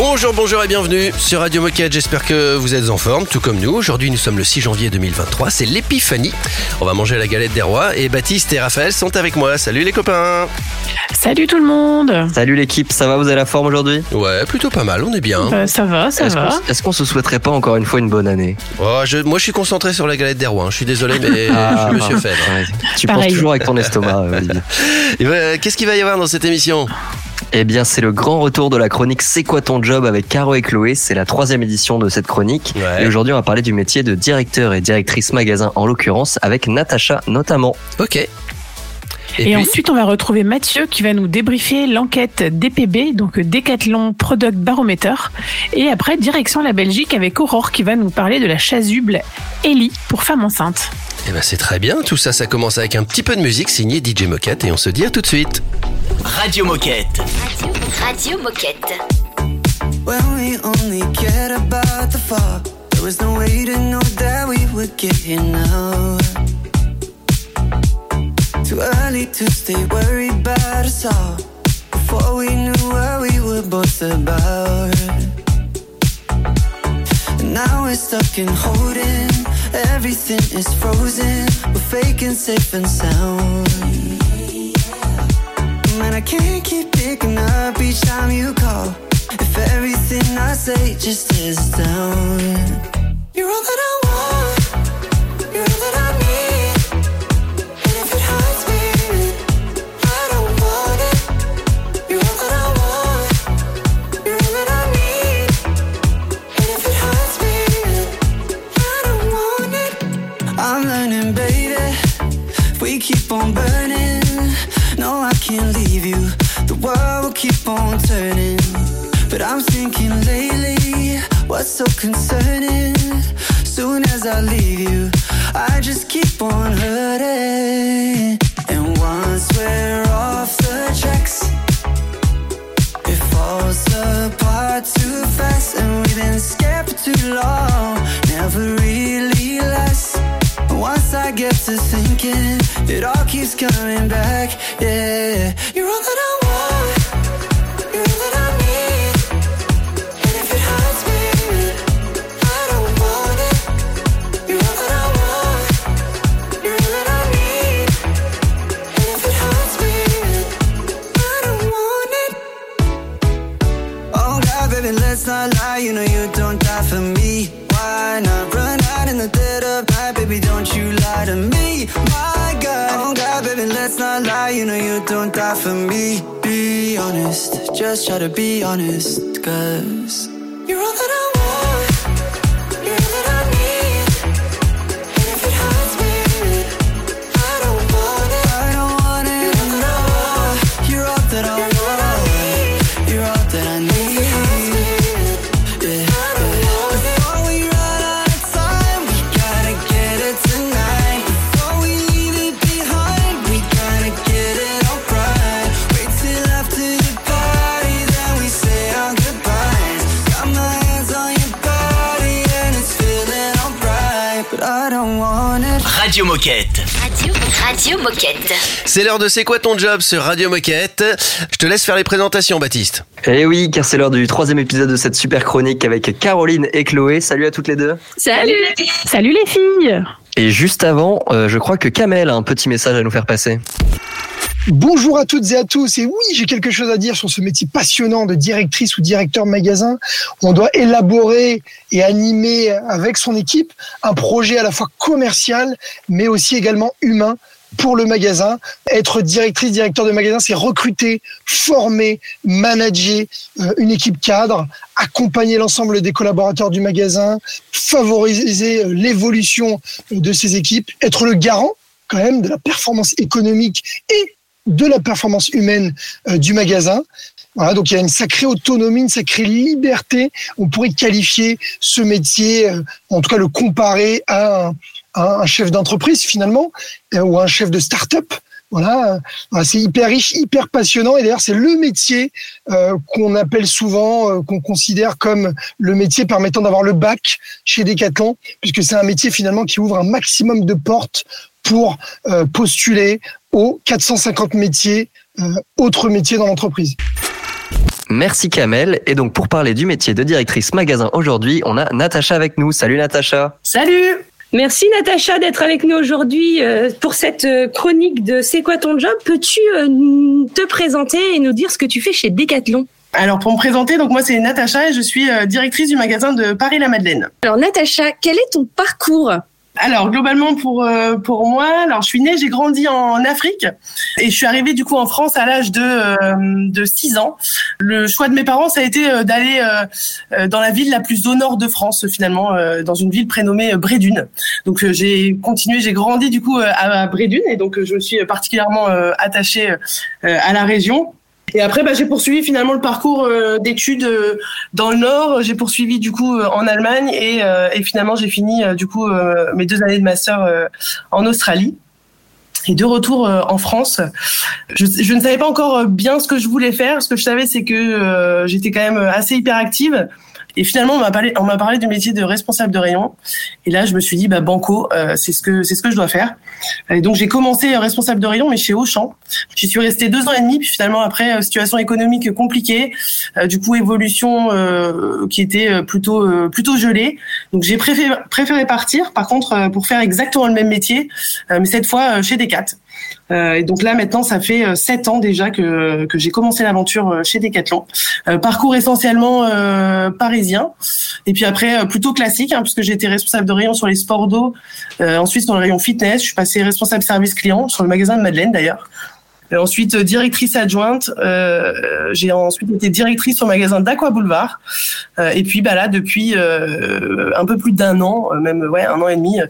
Bonjour, bonjour et bienvenue sur Radio Moquette. J'espère que vous êtes en forme, tout comme nous. Aujourd'hui, nous sommes le 6 janvier 2023. C'est l'épiphanie. On va manger la galette des rois et Baptiste et Raphaël sont avec moi. Salut les copains. Salut tout le monde. Salut l'équipe, ça va Vous avez la forme aujourd'hui? Ouais, plutôt pas mal, on est bien. Euh, ça va, ça Est-ce va. qu'on est-ce qu'on se souhaiterait pas encore une fois une bonne année? Oh, je- moi, je suis concentré sur la galette des rois. hein. Je suis désolé, mais Ah, je me suis bah, fait. ouais. Tu Pareil. penses toujours avec ton estomac, euh, Olivier. Et ben, Qu'est-ce qu'il va y avoir dans cette émission? Eh bien, c'est le grand retour de la chronique C'est quoi ton job avec Caro et Chloé. C'est la troisième édition de cette chronique. Ouais. Et aujourd'hui, on va parler du métier de directeur et directrice magasin, en l'occurrence, avec Natacha notamment. Ok. Et, Et, puis, ensuite, on va retrouver Mathieu qui va nous débriefer l'enquête DPB, donc Decathlon Product Barometer. Et après, direction la Belgique avec Aurore qui va nous parler de la chasuble Ellie pour femmes enceintes. eh ben, c'est très bien. Tout ça, ça commence avec un petit peu de musique signé DJ Moquette et on se dit à tout de suite. Radio Moquette. Radio Moquette. When we only cared about the fall, there was no way to know that we would get here now. Too early to stay worried about us all. Before we knew what we were both about. And now we're stuck in holding. Everything is frozen. We're faking safe and sound. Man, I can't keep picking up each time you call. If everything I say just is down. You're all that I want. Can't leave you. The world will keep on turning. But I'm thinking lately, what's so concerning? Soon as I leave you, I just keep on hurting. And once we're off the tracks, it falls apart too fast. And we've been scared for too long, never Once I get to thinking, it all keeps coming back. Yeah, you're all that I want. You're all that I need. And if it hurts me, I don't want it. You're all that I want. You're all that I need. And if it hurts me, I don't want it. Oh God, baby, let's not lie. You know you to me, my God. Oh God, baby, let's not lie. You know you don't die for me. Be honest, just try to be honest, cause you're all that I want. Radio Moquette. Radio, Radio Moquette. C'est l'heure de C'est quoi ton job sur Radio Moquette? Je te laisse faire les présentations, Baptiste. Eh oui, car c'est l'heure du troisième épisode de cette super chronique avec Caroline et Chloé. Salut à toutes les deux. Salut Salut les filles Et juste avant, euh, je crois que Kamel a un petit message à nous faire passer. Bonjour à toutes et à tous. Et oui, j'ai quelque chose à dire sur ce métier passionnant de directrice ou directeur magasin. On doit élaborer et animer avec son équipe un projet à la fois commercial, mais aussi également humain pour le magasin. Être directrice, directeur de magasin, c'est recruter, former, manager euh, une équipe cadre, accompagner l'ensemble des collaborateurs du magasin, favoriser euh, l'évolution de ces équipes, être le garant quand même de la performance économique et de la performance humaine euh, du magasin. Voilà, donc il y a une sacrée autonomie, une sacrée liberté. On pourrait qualifier ce métier, euh, en tout cas le comparer à un, à chef d'entreprise finalement, euh, ou un chef de start-up. Voilà, c'est hyper riche, hyper passionnant. Et d'ailleurs, c'est le métier qu'on appelle souvent, qu'on considère comme le métier permettant d'avoir le bac chez Decathlon, puisque c'est un métier finalement qui ouvre un maximum de portes pour postuler aux 450 métiers, euh, autres métiers dans l'entreprise. Merci Kamel. Et donc pour parler du métier de directrice magasin aujourd'hui, on a Natacha avec nous. Salut Natacha. Salut Merci Natacha d'être avec nous aujourd'hui euh, pour cette euh, chronique de C'est quoi ton job? Peux-tu te présenter et nous dire ce que tu fais chez Decathlon? Alors pour me présenter, donc moi c'est Natacha et je suis directrice du magasin de Paris-la-Madeleine. Alors Natacha, quel est ton parcours? Alors globalement pour euh, pour moi, alors je suis née, j'ai grandi en Afrique et je suis arrivée du coup en France à l'âge de euh, de 6 ans. Le choix de mes parents ça a été euh, d'aller euh, euh, dans la ville la plus au nord de France finalement euh, dans une ville prénommée Brédune. Donc j'ai continué, j'ai grandi du coup à, à Brédune et donc je me suis particulièrement attachée à la région. Et après, bah, j'ai poursuivi finalement le parcours euh, d'études euh, dans le Nord. J'ai poursuivi du coup euh, en Allemagne et, et finalement j'ai fini du coup mes deux années de master en Australie. Et de retour en France, je, je ne savais pas encore bien ce que je voulais faire. Ce que je savais, c'est que j'étais quand même assez hyperactive. Et finalement, on m'a parlé, on m'a parlé du métier de responsable de rayon. Et là, je me suis dit, bah banco, euh, c'est ce que c'est ce que je dois faire. Et donc j'ai commencé euh, responsable de rayon, mais chez Auchan. J'y suis restée deux ans et demi. Puis finalement, après euh, situation économique compliquée, euh, du coup évolution euh, qui était euh, plutôt plutôt gelée. Donc j'ai préféré préféré partir. Par contre, pour faire exactement le même métier, mais cette fois chez Decat. Euh, et donc là maintenant ça fait euh, sept ans déjà que, que j'ai commencé l'aventure euh, chez Decathlon. Parcours essentiellement parisien et puis après plutôt classique hein, puisque j'ai été responsable de rayon sur les sports d'eau, ensuite sur le rayon fitness, je suis passée responsable service client sur le magasin de Madeleine d'ailleurs. Ensuite directrice adjointe, euh, j'ai ensuite été directrice au magasin d'Aqua Boulevard Euh, et puis bah là depuis euh, un peu plus d'un an, même ouais un an et demi,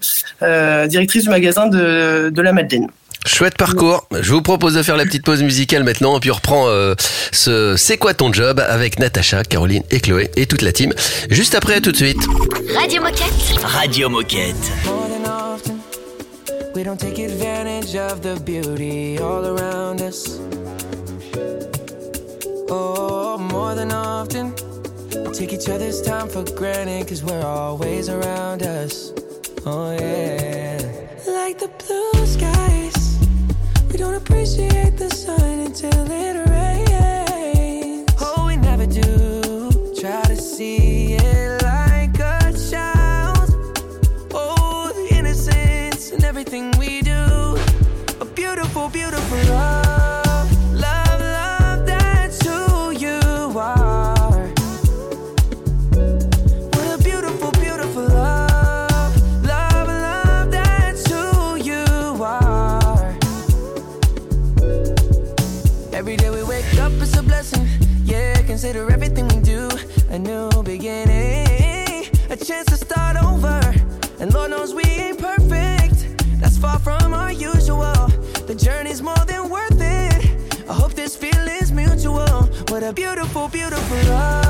directrice du magasin de, de la Madeleine. Chouette parcours. Je vous propose de faire la petite pause musicale maintenant, et puis on reprend euh, ce C'est quoi ton job avec Natacha, Caroline et Chloé et toute la team. Juste après, à tout de suite. Radio Moquette. Radio Moquette. More than often, we don't take advantage of the beauty all around us. Oh, more than often, we take each other's time for granted because we're always around us. Oh, yeah. Like the blue skies, we don't appreciate the sun until it rains. Beautiful, beautiful love.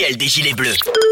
Officielle des Gilets Bleus.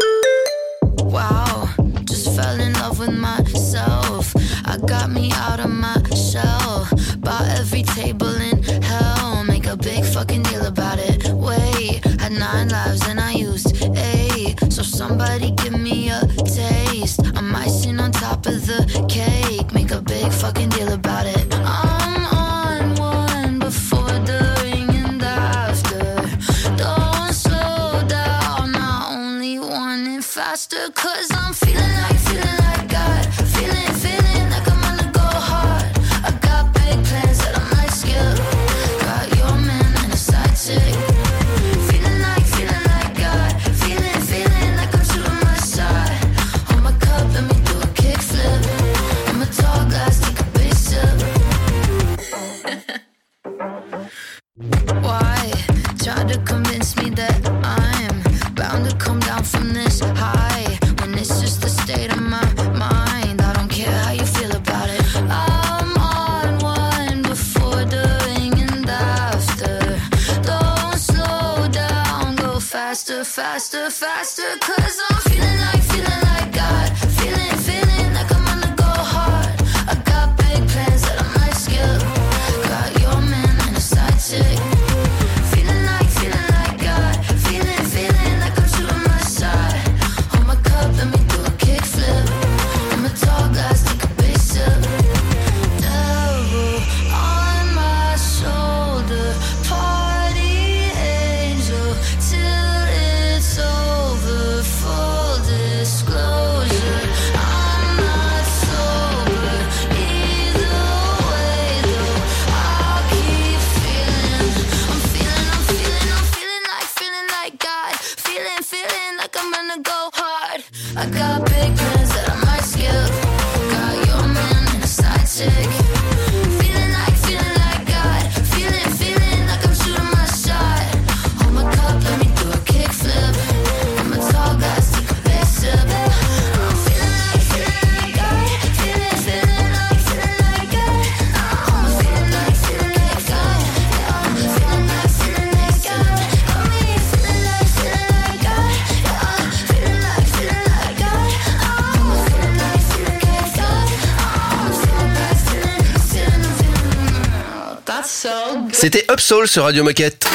C'était Up Soul sur Radio Moquette.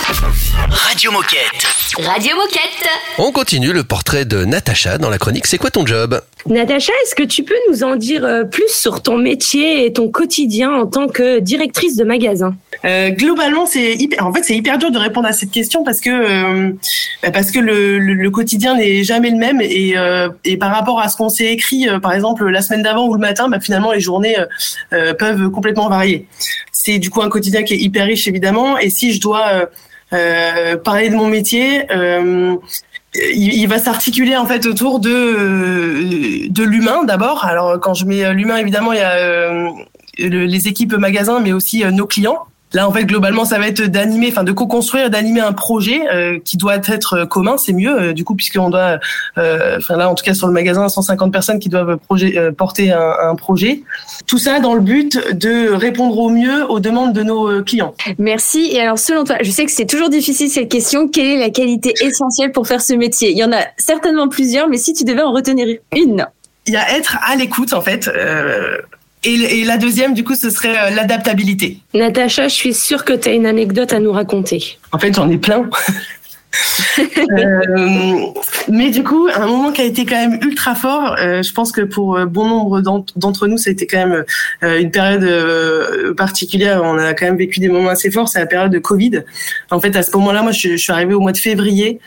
Radio Moquette. Radio Moquette. On continue le portrait de Natacha dans la chronique C'est quoi ton job? Natacha, est-ce que tu peux nous en dire euh, plus sur ton métier et ton quotidien en tant que directrice de magasin? Euh, globalement, c'est hyper. En fait, c'est hyper dur de répondre à cette question parce que euh, bah, parce que le, le, le quotidien n'est jamais le même et euh, et par rapport à ce qu'on s'est écrit, euh, par exemple la semaine d'avant ou le matin, bah, finalement les journées peuvent complètement varier. C'est du coup un quotidien qui est hyper riche évidemment. Et si je dois euh, euh, parler de mon métier. Euh, il, il va s'articuler en fait autour de de l'humain d'abord. Alors quand je mets euh, l'humain évidemment il y a le- les équipes magasins mais aussi nos clients. Là en fait globalement ça va être d'animer, enfin de co-construire, d'animer un projet euh, qui doit être euh, commun, c'est mieux euh, du coup puisqu'on doit, enfin là en tout cas sur le magasin 150 personnes qui doivent projet, porter un, un projet. Tout ça dans le but de répondre au mieux aux demandes de nos clients. Merci. Et alors, selon toi, je sais que c'est toujours difficile cette question. Quelle est la qualité essentielle pour faire ce métier? Il y en a certainement plusieurs, mais si tu devais en retenir une. il y a être à l'écoute en fait. euh, et, et la deuxième, du coup, ce serait euh, l'adaptabilité. Natacha, je suis sûre que tu as une anecdote à nous raconter. En fait, j'en ai plein. Euh, mais du coup, un moment qui a été quand même ultra fort, euh, je pense que pour bon nombre d'ent- d'entre nous, ça a été quand même euh, une période particulière. On a quand même vécu des moments assez forts. C'est la période de Covid. En fait, à ce moment-là, moi, je, je suis arrivée au mois de février.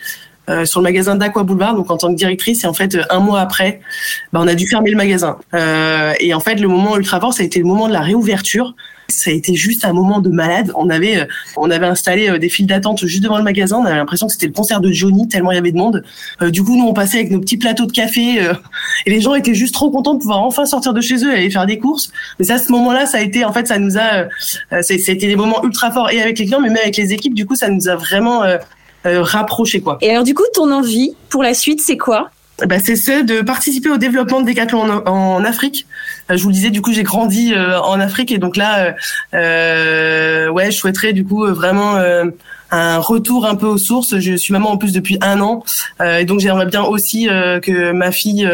Euh, sur le magasin d'Aqua Boulevard, donc en tant que directrice, et en fait, euh, un mois après, bah, on a dû fermer le magasin. Euh, et en fait, le moment ultra fort, ça a été le moment de la réouverture. Ça a été juste un moment de malade. On avait, euh, on avait installé euh, des files d'attente juste devant le magasin. On avait l'impression que c'était le concert de Johnny tellement il y avait de monde. Euh, du coup, nous on passait avec nos petits plateaux de café euh, et les gens étaient juste trop contents de pouvoir enfin sortir de chez eux et aller faire des courses. Mais ça, ce moment-là, ça a été, en fait, ça nous a, euh, été des moments ultra forts et avec les clients, mais même avec les équipes. Du coup, ça nous a vraiment rapprochés, quoi. Et alors, du coup, ton envie pour la suite, c'est quoi? Bah, c'est ce de participer au développement de Decathlon en, en Afrique. Euh, je vous le disais, du coup, j'ai grandi euh, en Afrique et donc là, euh, euh, ouais, je souhaiterais du coup vraiment euh, un retour un peu aux sources. Je suis maman en plus depuis un an euh, et donc j'aimerais bien aussi euh, que ma fille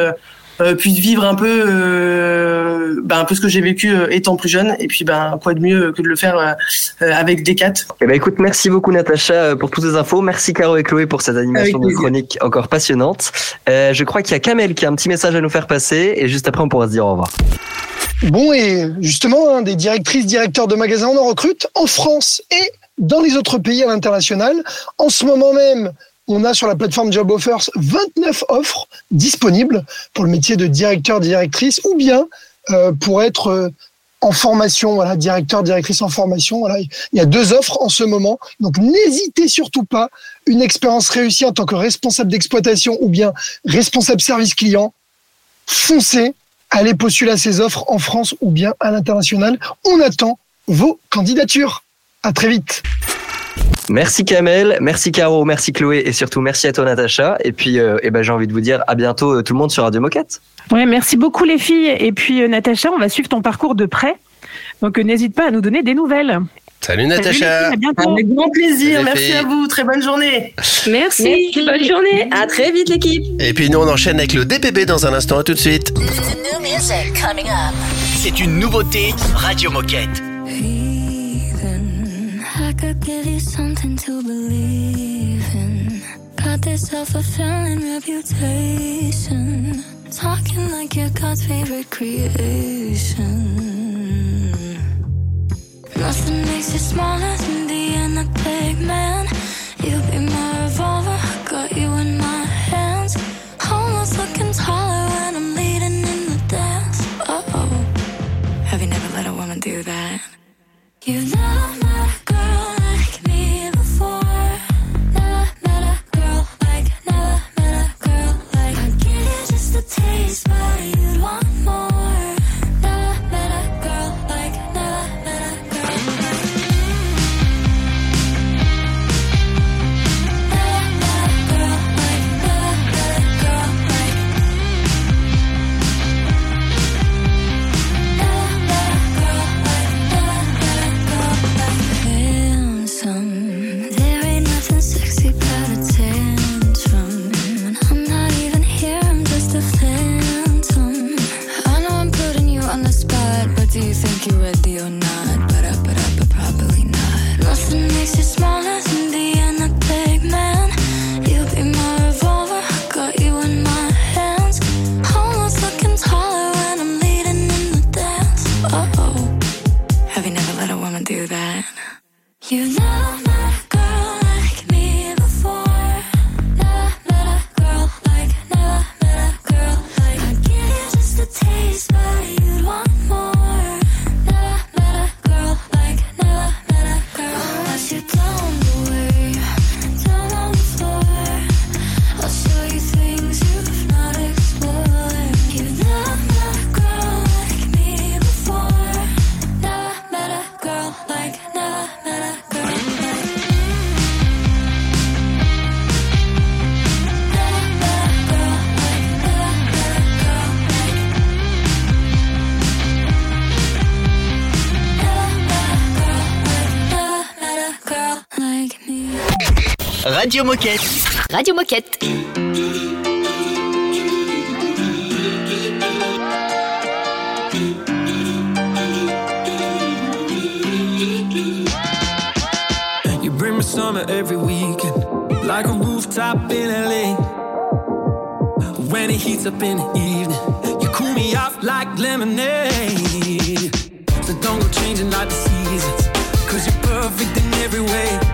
euh, euh, puisse vivre un peu, euh, ben, un peu ce que j'ai vécu euh, étant plus jeune. Et puis, ben, quoi de mieux que de le faire euh, euh, avec Decat. Eh ben écoute, merci beaucoup Natacha euh, pour toutes ces infos. Merci Caro et Chloé pour cette animation de chronique encore passionnante. Euh, je crois qu'il y a Kamel qui a un petit message à nous faire passer et juste après on pourra se dire au revoir. Bon, et justement, hein, des directrices, directeurs de magasins, on en recrute en France et dans les autres pays à l'international. En ce moment même, on a sur la plateforme Job Offers 29 offres disponibles pour le métier de directeur, directrice ou bien euh, pour être euh, en formation, voilà, directeur, directrice en formation. Voilà, il y a deux offres en ce moment. Donc n'hésitez surtout pas. Une expérience réussie en tant que responsable d'exploitation ou bien responsable service client. Foncez, allez postuler à ces offres en France ou bien à l'international. On attend vos candidatures. À très vite. Merci Kamel, merci Caro, merci Chloé et surtout merci à toi Natacha. Et puis euh, eh ben, j'ai envie de vous dire à bientôt euh, tout le monde sur Radio Moquette. Ouais, merci beaucoup les filles. Et puis euh, Natacha, on va suivre ton parcours de près. Donc euh, n'hésite pas à nous donner des nouvelles. Salut Natacha. filles, à bientôt. Avec grand plaisir. Merci à vous. Très bonne journée. Merci, bonne journée. À très vite l'équipe. Et puis nous on enchaîne avec le DPP dans un instant. À tout de suite. C'est une nouveauté Radio Moquette. Could give you something to believe in. Got this self-fulfilling reputation. Talking like your God's favorite creation. Nothing makes you smaller than the being a big man. You be my revolver, got you in my hands. Almost looking taller when I'm leading in the dance. Uh oh. Have you never let a woman do that? You've never Radio Moquette. Radio Moquette. You bring me summer every weekend, like a rooftop in LA. When it heats up in the evening, you cool me off like lemonade. So don't go changing like the seasons, cause you're perfect in every way.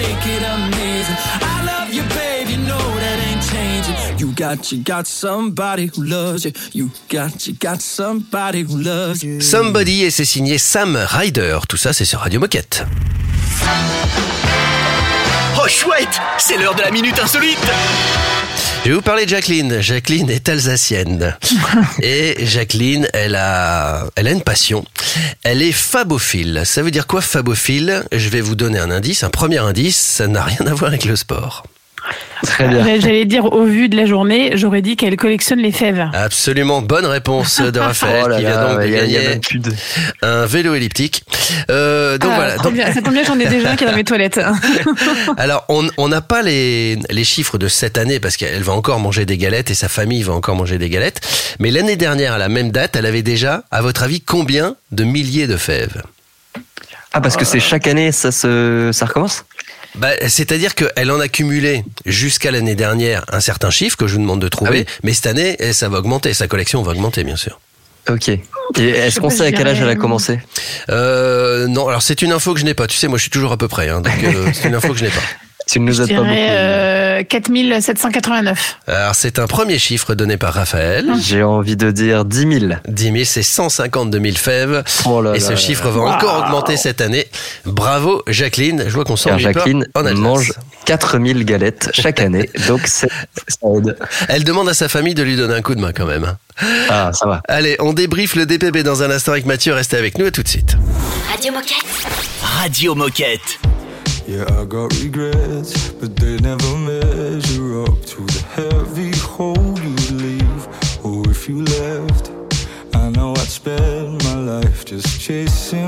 Make it amazing. I love you, babe, you know that ain't changing. You got, you got somebody who loves you. You got, you got somebody who loves you. Somebody et c'est signé Sam Ryder. Tout ça, c'est sur Radio Moquette. Oh chouette, c'est l'heure de la minute insolite. Je vais vous parler de Jacqueline. Jacqueline est alsacienne. Et Jacqueline, elle a, elle a une passion. Elle est fabophile. Ça veut dire quoi fabophile? Je vais vous donner un indice. Un premier indice, ça n'a rien à voir avec le sport. Très Euh, J'allais dire, au vu de la journée, j'aurais dit qu'elle collectionne les fèves. Absolument bonne réponse de Raphaël Oh là qui vient là, donc de y a- il y a gagner de- un vélo elliptique. Euh, donc Ah, voilà. trop Donc- bien. Ça tombe bien, j'en ai déjà un qui est dans mes toilettes. Alors, on on n'a pas les, les chiffres de cette année parce qu'elle va encore manger des galettes et sa famille va encore manger des galettes. Mais l'année dernière, à la même date, elle avait déjà, à votre avis, combien de milliers de fèves? Ah, parce que c'est chaque année, ça, se, ça recommence? Bah, C'est-à-dire qu'elle en a cumulé jusqu'à l'année dernière un certain chiffre que je vous demande de trouver. Mais cette année, eh, ça va augmenter. Sa collection va augmenter, bien sûr. Ok. Et est-ce qu'on sait à quel âge elle a commencé? Euh, Non, alors c'est une info que je n'ai pas. Tu sais, moi je suis toujours à peu près. hein, donc euh, c'est une info que je n'ai pas. Tu ne nous aides pas beaucoup. dirais euh, 4789. Alors c'est un premier chiffre donné par Raphaël. J'ai envie de dire 10 000. 10 000, c'est 152 000 fèves. Oh là et là ce là chiffre là. va encore augmenter cette année. Bravo Jacqueline. Je vois qu'on pas Jacqueline en Alsace. mange 4000 galettes chaque année, donc ça aide. Elle demande à sa famille de lui donner un coup de main quand même. Ah, ça va. Allez, on débriefe le DPB dans un instant avec Mathieu. Restez avec nous à tout de suite. Radio Moquette. Radio Moquette. Yeah, I got regrets, but they never measure up to the heavy hole you leave. Or if you left, I know I'd spend my life just chasing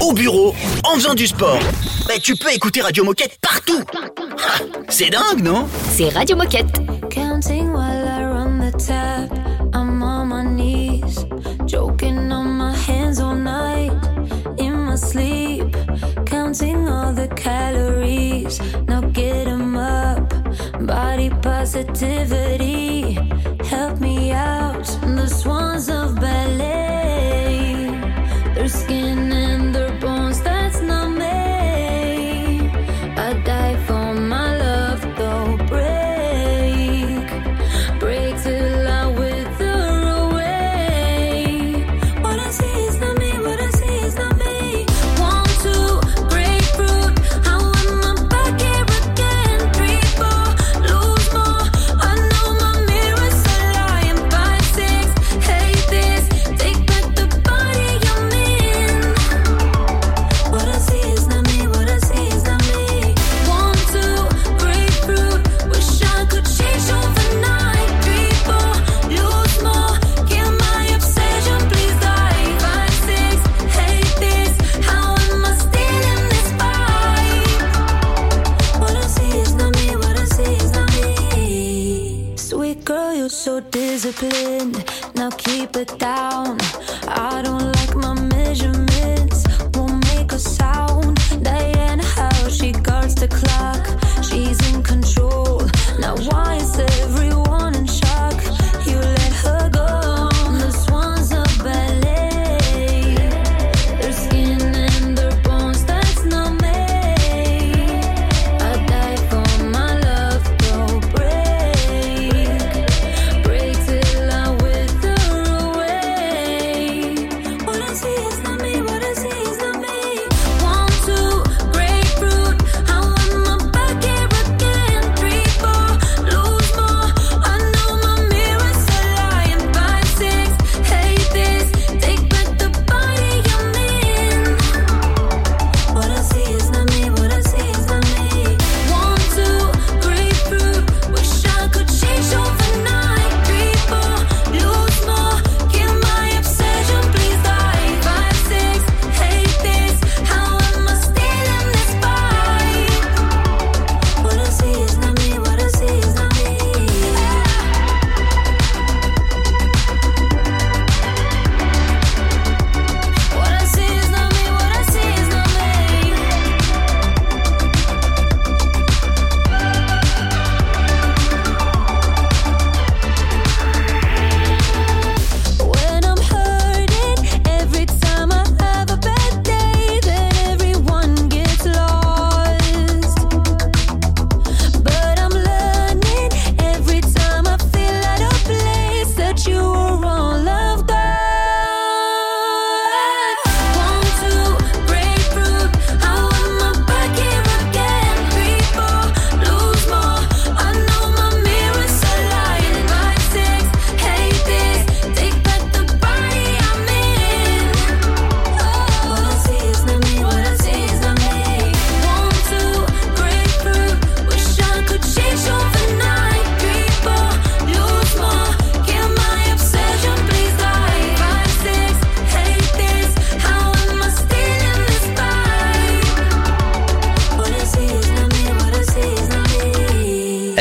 au bureau, en faisant du sport. Mais tu peux écouter Radio Moquette partout. Ah, c'est dingue, non? C'est Radio Moquette. Counting while I run the tap, I'm on my knees, joking on my hands all night, in my sleep, counting all the calories, now get 'em up, body positivity, help me out, the swans of ballet. so disciplined. Now keep it down. I don't like my measurements. Won't make a sound. Diana, how she guards the clock. She's in control. Now why is everyone in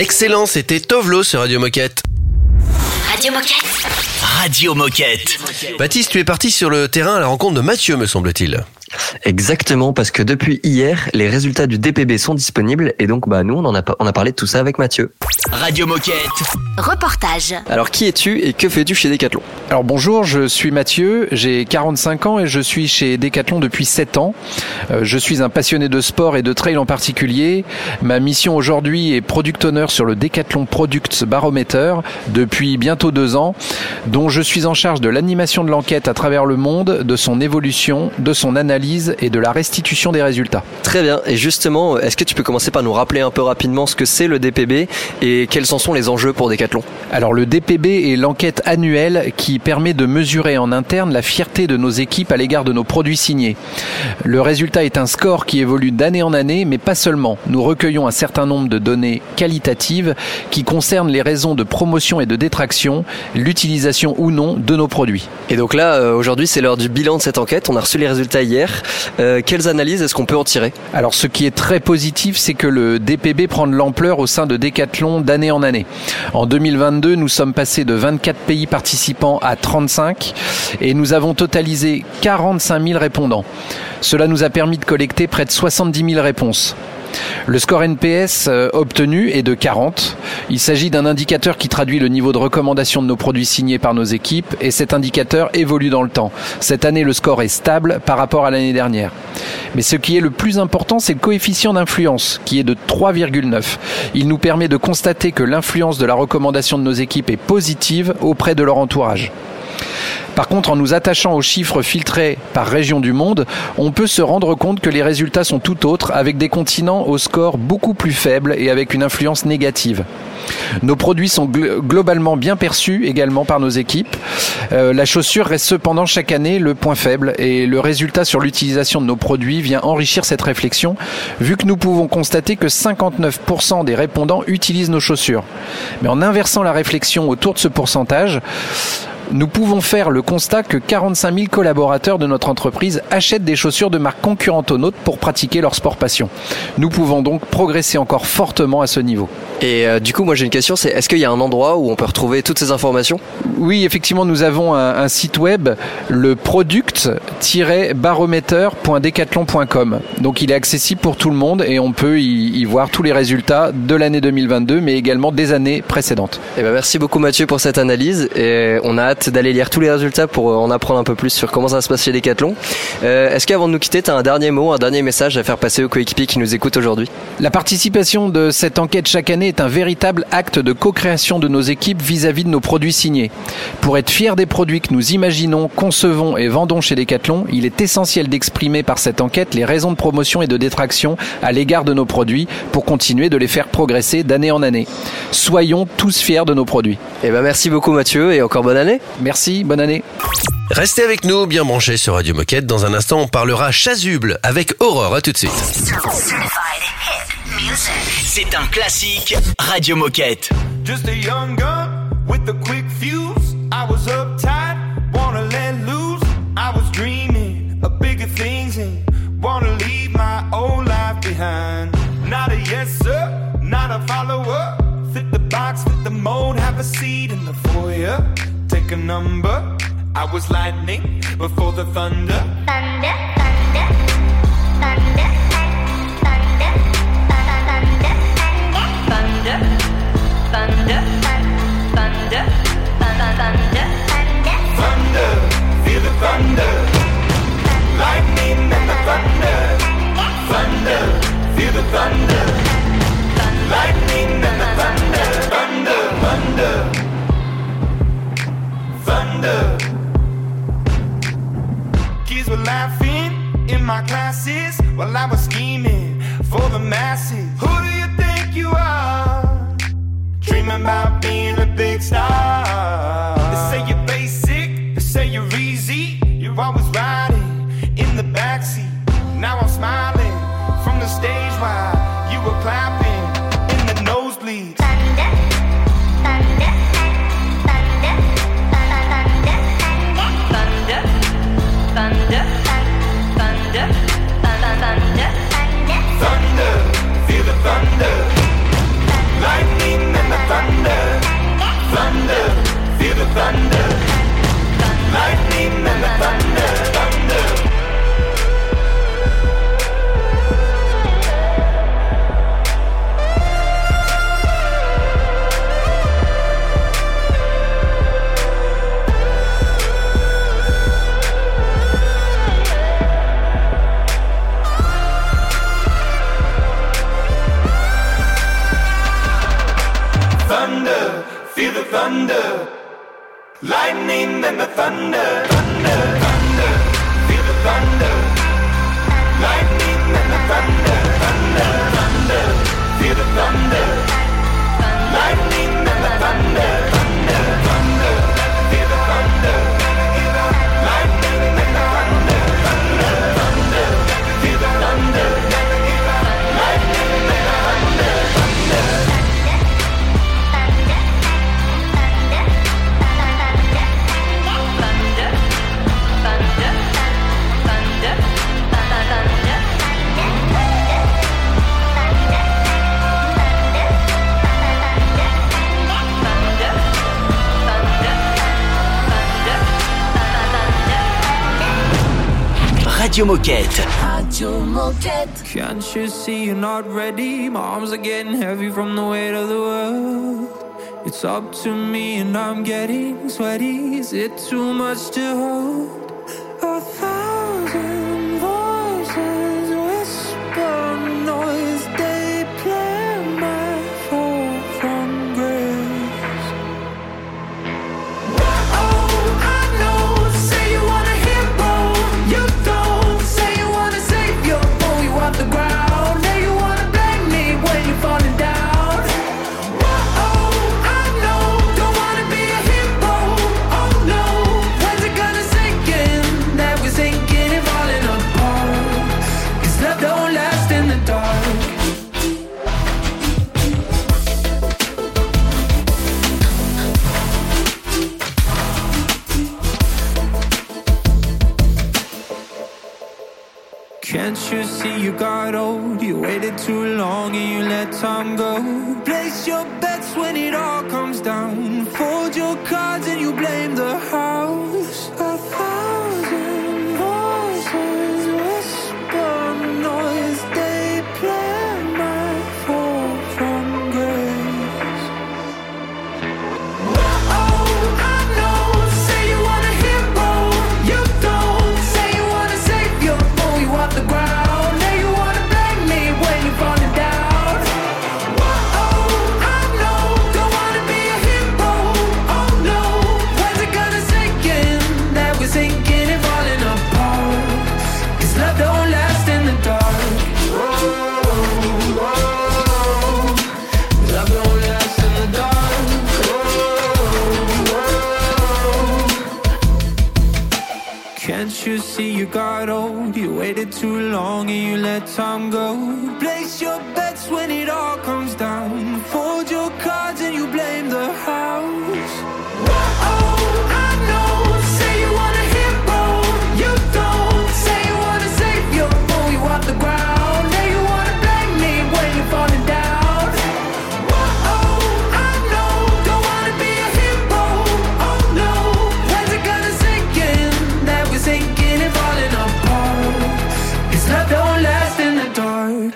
Excellent, c'était Tovlo sur Radio Moquette. Radio Moquette. Radio Moquette. Baptiste, tu es parti sur le terrain à la rencontre de Mathieu, me semble-t-il. Exactement, parce que depuis hier, les résultats du DPB sont disponibles et donc bah nous on en a, on a parlé de tout ça avec Mathieu. Radio Moquette. Reportage. Alors qui es-tu et que fais-tu chez Decathlon? Alors bonjour, je suis Mathieu, j'ai 45 ans et je suis chez Decathlon depuis 7 ans. Euh, je suis un passionné de sport et de trail en particulier. Ma mission aujourd'hui est product owner sur le Decathlon Products Barometer depuis bientôt deux ans, dont je suis en charge de l'animation de l'enquête à travers le monde, de son évolution, de son analyse et de la restitution des résultats. Très bien, et justement, est-ce que tu peux commencer par nous rappeler un peu rapidement ce que c'est le DPB et quels en sont les enjeux pour Decathlon? Alors le DPB est l'enquête annuelle qui permet de mesurer en interne la fierté de nos équipes à l'égard de nos produits signés. Le résultat est un score qui évolue d'année en année, mais pas seulement. Nous recueillons un certain nombre de données qualitatives qui concernent les raisons de promotion et de détraction, l'utilisation ou non de nos produits. Et donc là, euh, aujourd'hui, c'est l'heure du bilan de cette enquête. On a reçu les résultats hier. Euh, quelles analyses est-ce qu'on peut en tirer? Alors ce qui est très positif, c'est que le DPB prend de l'ampleur au sein de Decathlon d'année en année. En 2022, nous sommes passés de 24 pays participants à 35 et nous avons totalisé 45 000 répondants. Cela nous a permis de collecter près de 70 000 réponses. Le score NPS euh, obtenu est de 40. Il s'agit d'un indicateur qui traduit le niveau de recommandation de nos produits signés par nos équipes et cet indicateur évolue dans le temps. Cette année, le score est stable par rapport à l'année dernière. Mais ce qui est le plus important, c'est le coefficient d'influence qui est de 3,9. Il nous permet de constater que l'influence de la recommandation de nos équipes est positive auprès de leur entourage. Par contre, en nous attachant aux chiffres filtrés par région du monde, on peut se rendre compte que les résultats sont tout autres, avec des continents au score beaucoup plus faible et avec une influence négative. Nos produits sont gl- globalement bien perçus également par nos équipes. Euh, la chaussure reste cependant chaque année le point faible et le résultat sur l'utilisation de nos produits vient enrichir cette réflexion, vu que nous pouvons constater que 59% des répondants utilisent nos chaussures. Mais en inversant la réflexion autour de ce pourcentage, nous pouvons faire le constat que 45 000 collaborateurs de notre entreprise achètent des chaussures de marque concurrente aux nôtres pour pratiquer leur sport passion. Nous pouvons donc progresser encore fortement à ce niveau. Et euh, du coup, moi j'ai une question, c'est est-ce qu'il y a un endroit où on peut retrouver toutes ces informations? Oui, effectivement, nous avons un, un site web, le product-barometer.decathlon.com. Donc il est accessible pour tout le monde et on peut y, y voir tous les résultats de l'année 2022, mais également des années précédentes. Eh ben, merci beaucoup Mathieu pour cette analyse et on a hâte d'aller lire tous les résultats pour euh, en apprendre un peu plus sur comment ça se passe chez Decathlon. Euh, est-ce qu'avant de nous quitter, tu as un dernier mot, un dernier message à faire passer aux coéquipiers qui nous écoutent aujourd'hui? La participation de cette enquête chaque année est un véritable acte de co-création de nos équipes vis-à-vis de nos produits signés. Pour être fiers des produits que nous imaginons, concevons et vendons chez Decathlon, il est essentiel d'exprimer par cette enquête les raisons de promotion et de détraction à l'égard de nos produits pour continuer de les faire progresser d'année en année. Soyons tous fiers de nos produits. Eh ben merci beaucoup Mathieu et encore bonne année. Merci, bonne année. Restez avec nous, bien branchés sur Radio Moquette. Dans un instant, on parlera chasuble avec Aurore. À tout de suite. C'est un classique Radio Moquette. Just a young gun with a quick fuse. I was uptight, wanna let loose. I was dreaming of bigger things and wanna leave my old life behind. Not a yes sir, not a follower. Fit the box, fit the mold, have a seat in the foyer. A number. I was lightning before the thunder. Thunder, thunder, thunder, thunder, thunder, thunder, thunder, thunder, thunder, Thunder, feel the thunder. Lightning and the thunder. Thunder, feel the thunder. Lightning and the thunder. Thunder, thunder. Thunder. Kids were laughing in my classes while I was scheming for the masses. Who do you think you are? Dreaming about being a big star. Moquette. Radio Moquette. Can't you see you're not ready? My arms are getting heavy from the weight of the world. It's up to me and I'm getting sweaty. Is it too much to hold?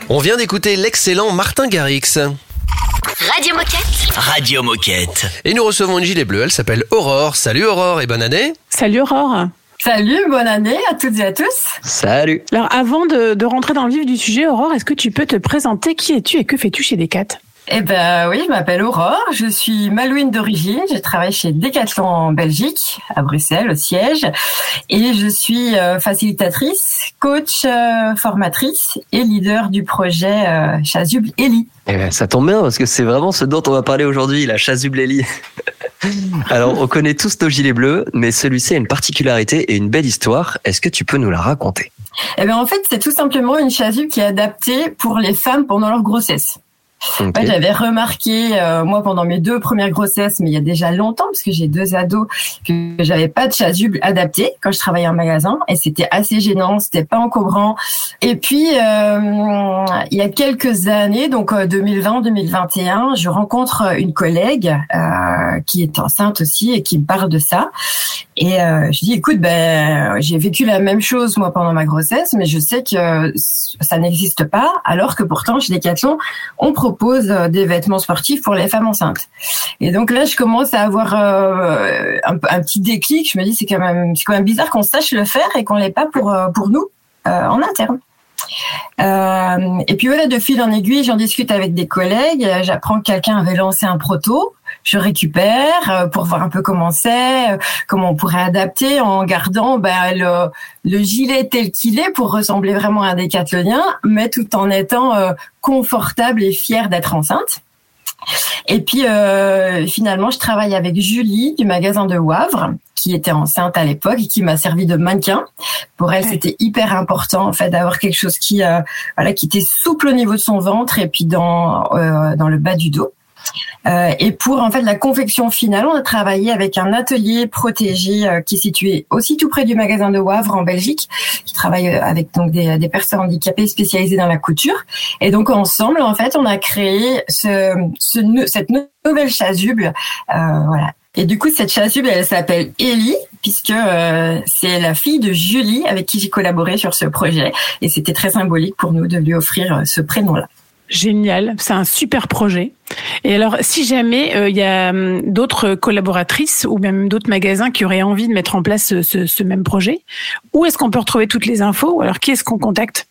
On vient d'écouter l'excellent Martin Garrix. Radio Moquette. Radio Moquette. Et nous recevons une gilet bleue, elle s'appelle Aurore. Salut Aurore et bonne année. Salut Aurore. Salut, bonne année à toutes et à tous. Salut. Alors avant de, de rentrer dans le vif du sujet, Aurore, est-ce que tu peux te présenter? Qui es-tu et que fais-tu chez Decat? Eh ben oui, je m'appelle Aurore, je suis malouine d'origine, je travaille chez Decathlon en Belgique, à Bruxelles, au siège, et je suis euh, facilitatrice, coach, euh, formatrice et leader du projet euh, Chasuble Ellie. Eh ben, ça tombe bien parce que c'est vraiment ce dont on va parler aujourd'hui, la chasuble Alors, on connaît tous nos gilets bleus, mais celui-ci a une particularité et une belle histoire. Est-ce que tu peux nous la raconter? Eh ben en fait, c'est tout simplement une chasuble qui est adaptée pour les femmes pendant leur grossesse. Ok. Ouais, j'avais remarqué, euh, moi, pendant mes deux premières grossesses, mais il y a déjà longtemps, parce que j'ai deux ados, que j'avais pas de chasuble adapté quand je travaillais en magasin, et c'était assez gênant, c'était pas encombrant. Et puis, euh, il y a quelques années, donc 2020-2021, je rencontre une collègue euh, qui est enceinte aussi et qui me parle de ça. Et euh, je dis, écoute, ben, j'ai vécu la même chose moi pendant ma grossesse, mais je sais que ça n'existe pas, alors que pourtant chez Decathlon, on propose euh, des vêtements sportifs pour les femmes enceintes. Et donc là, je commence à avoir euh, un, petit déclic. Je me dis, c'est quand même, c'est quand même bizarre qu'on sache le faire et qu'on l'ait pas pour euh, pour nous en interne. Et puis voilà, de fil en aiguille, j'en discute avec des collègues. J'apprends que quelqu'un avait lancé un proto. Je récupère euh, pour voir un peu comment c'est, euh, comment on pourrait adapter en gardant ben, le, le gilet tel qu'il est pour ressembler vraiment à un décathlonien, mais tout en étant euh, confortable et fier d'être enceinte. Et puis euh, finalement, je travaille avec Julie du magasin de Wavre, qui était enceinte à l'époque et qui m'a servi de mannequin. Pour elle, c'était hyper important en fait d'avoir quelque chose qui euh, voilà qui était souple au niveau de son ventre et puis dans euh, dans le bas du dos. Euh, et pour en fait la confection finale, on a travaillé avec un atelier protégé euh, qui est situé aussi tout près du magasin de Wavre en Belgique, qui travaille euh, avec donc des, personnes handicapées spécialisées dans la couture. Et donc ensemble, en fait, on a créé ce, ce cette nou- nouvelle chasuble, euh, voilà. Et du coup, cette chasuble, elle s'appelle Ellie, puisque c'est la fille de Julie avec qui j'ai collaboré sur ce projet. Et c'était très symbolique pour nous de lui offrir ce prénom-là. Génial, c'est un super projet. Et alors, si jamais euh, il y a hum, d'autres collaboratrices ou même d'autres magasins qui auraient envie de mettre en place ce, ce- ce même projet, où est-ce qu'on peut retrouver toutes les infos alors, qui est-ce qu'on contacte?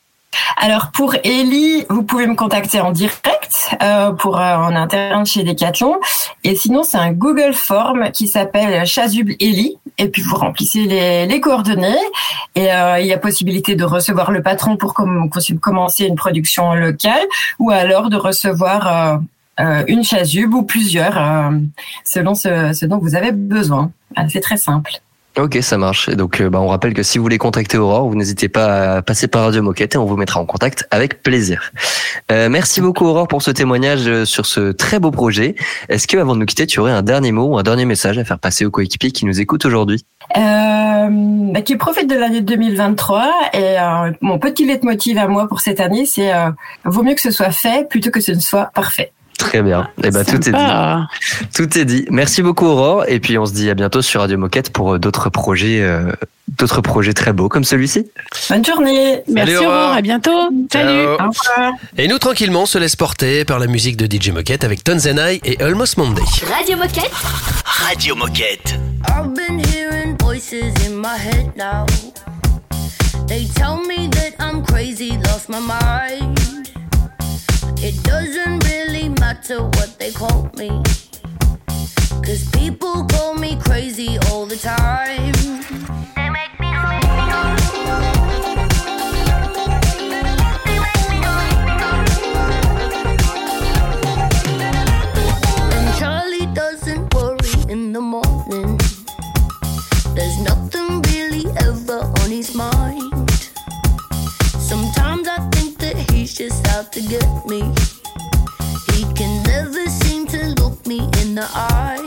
Alors pour Ellie, vous pouvez me contacter en direct euh, pour euh, en interne chez Decathlon. Et sinon, c'est un Google Form qui s'appelle Chasuble Ellie. Et puis vous remplissez les, coordonnées et euh, il y a possibilité de recevoir le patron pour com- commencer une production locale ou alors de recevoir euh, une chasuble ou plusieurs selon ce, dont vous avez besoin. C'est très simple. Ok, ça marche. Et donc, euh, bah, on rappelle que si vous voulez contacter Aurore, vous n'hésitez pas à passer par Radio Moquette et on vous mettra en contact avec plaisir. Euh, merci beaucoup Aurore pour ce témoignage euh, sur ce très beau projet. Est-ce que, avant de nous quitter, tu aurais un dernier mot ou un dernier message à faire passer aux coéquipiers qui nous écoutent aujourd'hui? Euh, bah, qui profite de l'année 2023 et euh, mon petit leitmotiv à moi pour cette année, c'est vaut mieux que ce soit fait plutôt que ce ne soit parfait. Très bien. Eh ben, tout est dit. Tout est dit. Merci beaucoup Aurore. Et puis, on se dit à bientôt sur Radio Moquette pour euh, d'autres projets, euh, d'autres projets très beaux comme celui-ci. Bonne journée. Merci Aurore. Aurore, à bientôt. Salut. Ciao. Au revoir. Et nous, tranquillement, on se laisse porter par la musique de DJ Moquette avec Tonzenai et Almost Monday. Radio Moquette. Radio Moquette. I've been hearing voices in my head now. They tell me that I'm crazy, lost my mind. It doesn't really matter what they call me. Cause people call me crazy all the time. Out to get me. He can never seem to look me in the eyes.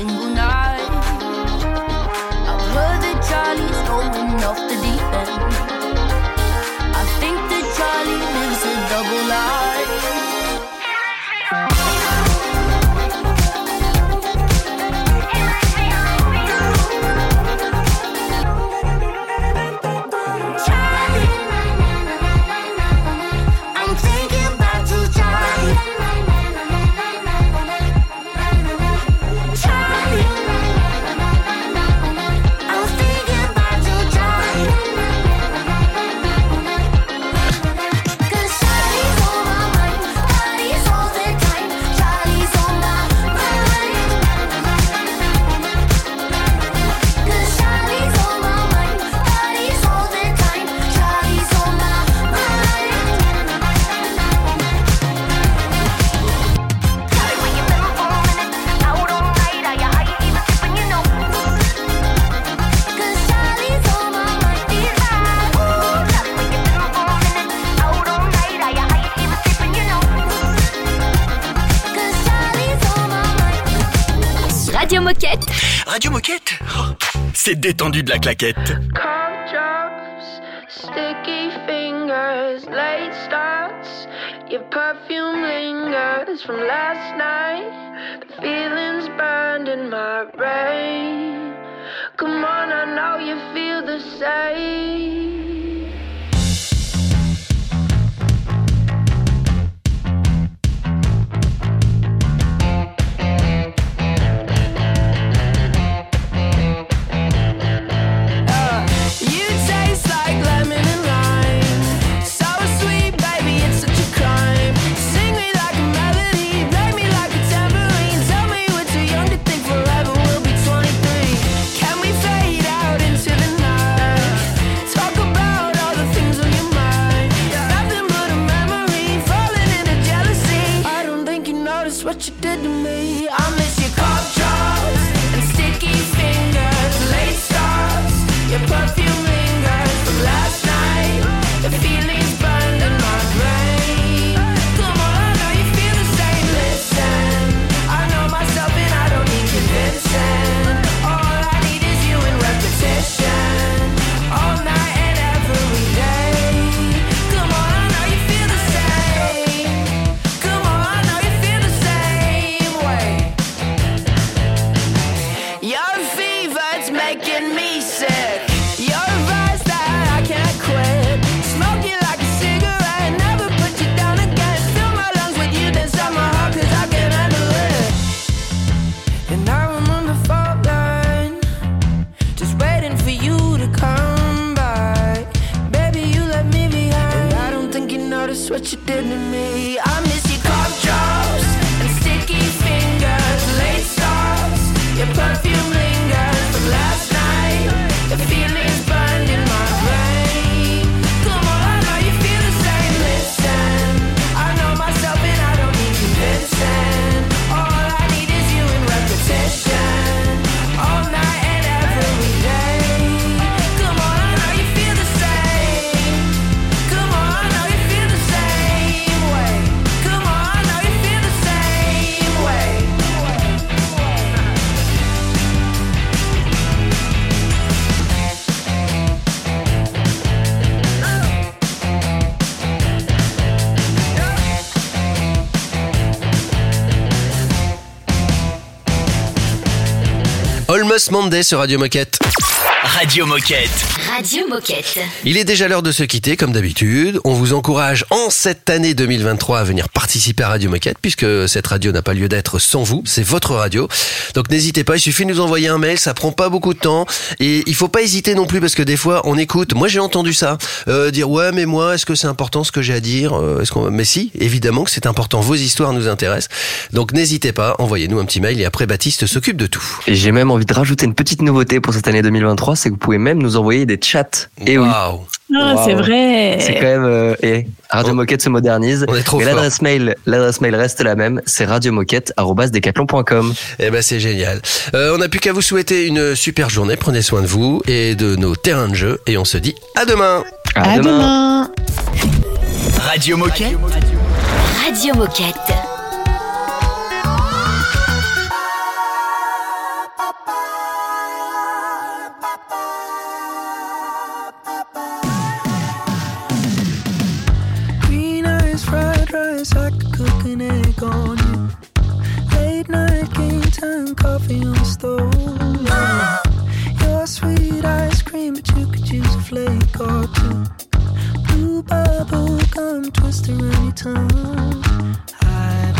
Tengo C'est détendu de la claquette. Sticky fingers, late starts. Your perfume lingers from last night. The feelings burned in my brain. Come on, I know you feel the same. Monday sur Radio Moquette. Radio Moquette. Radio Moquette. Il est déjà l'heure de se quitter, comme d'habitude. On vous encourage en cette année 2023 à venir participer à Radio Moquette, puisque cette radio n'a pas lieu d'être sans vous. C'est votre radio. Donc n'hésitez pas, il suffit de nous envoyer un mail, ça prend pas beaucoup de temps. Et il faut pas hésiter non plus, parce que des fois, on écoute. Moi, j'ai entendu ça. euh, dire, ouais, mais moi, est-ce que c'est important ce que j'ai à dire Euh, est-ce qu'on... Mais si, évidemment que c'est important. Vos histoires nous intéressent. Donc n'hésitez pas, envoyez-nous un petit mail et après, Baptiste s'occupe de tout. Et j'ai même envie de rajouter une petite nouveauté pour cette année 2023, c'est que vous pouvez même nous envoyer des chats. Et oui. Waouh. Ah, c'est vrai. C'est quand même. Euh, et Radio Moquette se modernise. On est trop et l'adresse mail, l'adresse mail reste la même. C'est radiomoquette@decathlon.com. Eh ben c'est génial. Euh, on n'a plus qu'à vous souhaiter une super journée. Prenez soin de vous et de nos terrains de jeu. Et on se dit à demain. À demain. Radio Moquette. Radio Moquette. You. Late night game time, coffee on the stove. Your sweet ice cream, but you could use a flake or two. Blue bubble gum twist around your tongue. I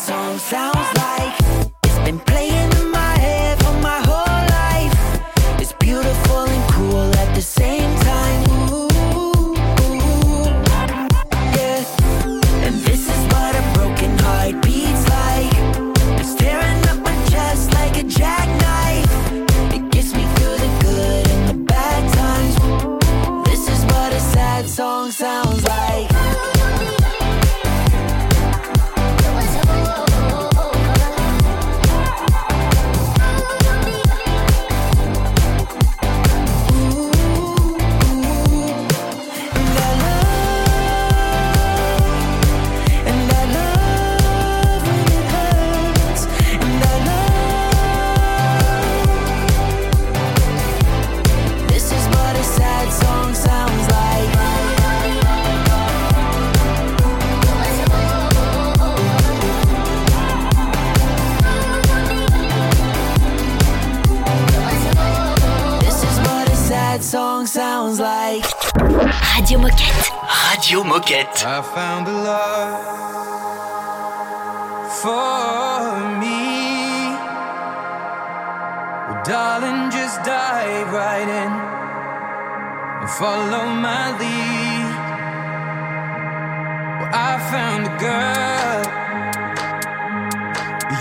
Song sounds like.